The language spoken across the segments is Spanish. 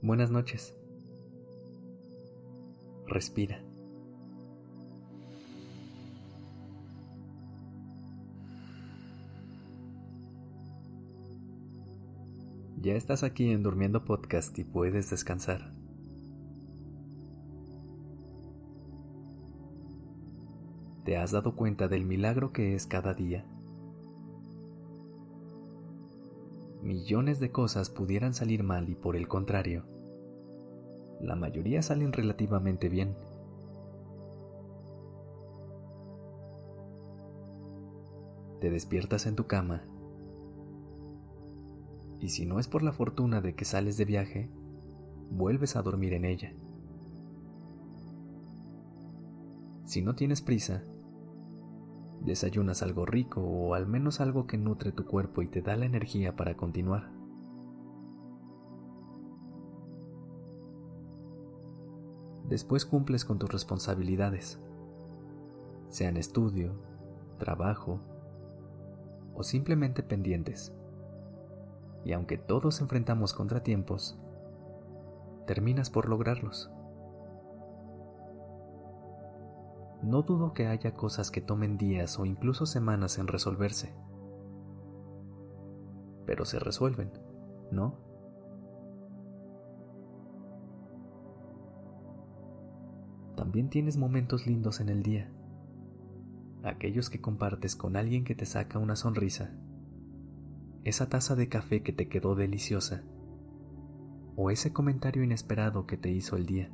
Buenas noches. Respira. Ya estás aquí en Durmiendo Podcast y puedes descansar. ¿Te has dado cuenta del milagro que es cada día? Millones de cosas pudieran salir mal y por el contrario, la mayoría salen relativamente bien. Te despiertas en tu cama y si no es por la fortuna de que sales de viaje, vuelves a dormir en ella. Si no tienes prisa, desayunas algo rico o al menos algo que nutre tu cuerpo y te da la energía para continuar. Después cumples con tus responsabilidades, sean estudio, trabajo o simplemente pendientes. Y aunque todos enfrentamos contratiempos, terminas por lograrlos. No dudo que haya cosas que tomen días o incluso semanas en resolverse. Pero se resuelven, ¿no? También tienes momentos lindos en el día. Aquellos que compartes con alguien que te saca una sonrisa. Esa taza de café que te quedó deliciosa. O ese comentario inesperado que te hizo el día.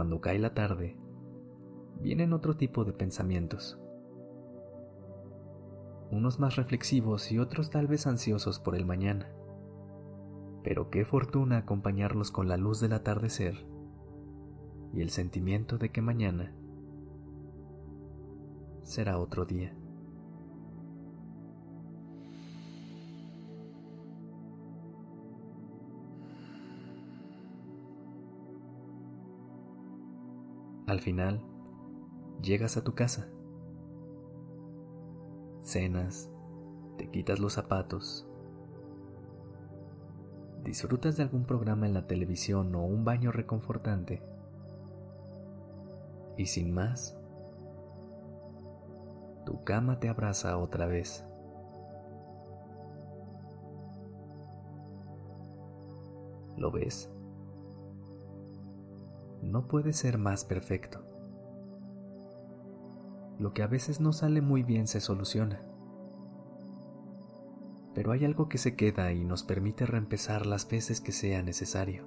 Cuando cae la tarde, vienen otro tipo de pensamientos. Unos más reflexivos y otros tal vez ansiosos por el mañana. Pero qué fortuna acompañarlos con la luz del atardecer y el sentimiento de que mañana será otro día. Al final, llegas a tu casa. Cenas, te quitas los zapatos, disfrutas de algún programa en la televisión o un baño reconfortante. Y sin más, tu cama te abraza otra vez. ¿Lo ves? No puede ser más perfecto. Lo que a veces no sale muy bien se soluciona. Pero hay algo que se queda y nos permite reempezar las veces que sea necesario.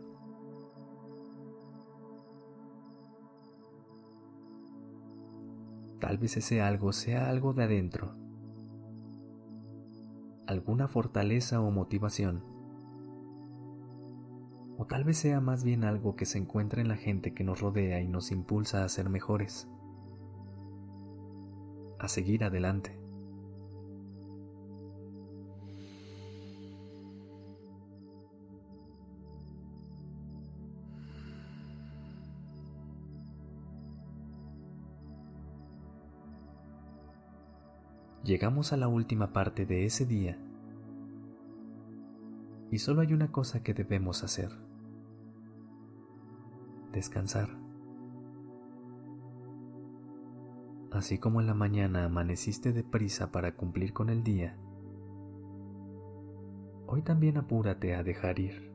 Tal vez ese algo sea algo de adentro, alguna fortaleza o motivación o tal vez sea más bien algo que se encuentra en la gente que nos rodea y nos impulsa a ser mejores, a seguir adelante. Llegamos a la última parte de ese día y solo hay una cosa que debemos hacer. Descansar. Así como en la mañana amaneciste deprisa para cumplir con el día, hoy también apúrate a dejar ir.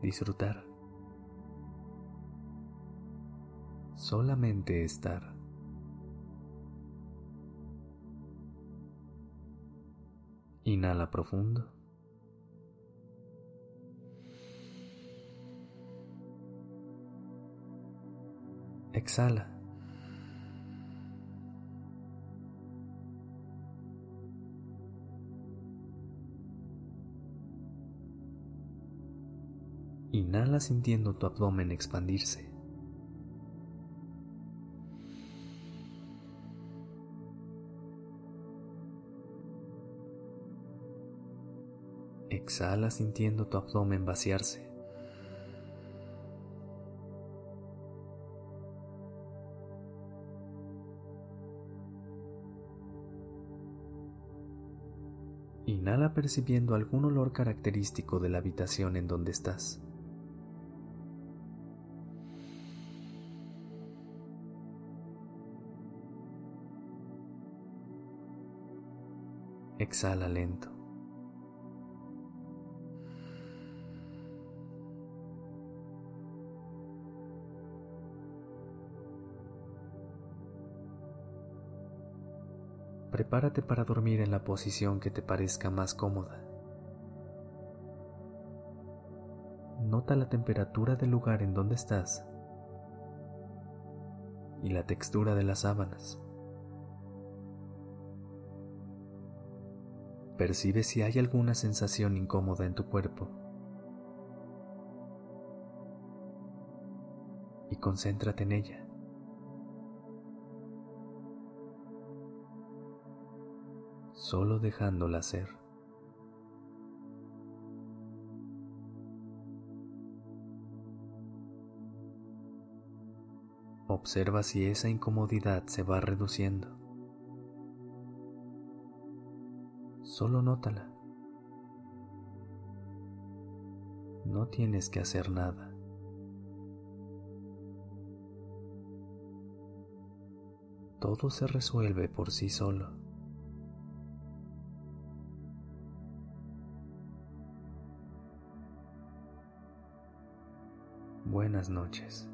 Disfrutar. Solamente estar. Inhala profundo. Exhala. Inhala sintiendo tu abdomen expandirse. Exhala sintiendo tu abdomen vaciarse. Inhala percibiendo algún olor característico de la habitación en donde estás. Exhala lento. Prepárate para dormir en la posición que te parezca más cómoda. Nota la temperatura del lugar en donde estás y la textura de las sábanas. Percibe si hay alguna sensación incómoda en tu cuerpo. Y concéntrate en ella. Solo dejándola ser. Observa si esa incomodidad se va reduciendo. Solo nótala. No tienes que hacer nada. Todo se resuelve por sí solo. Buenas noches.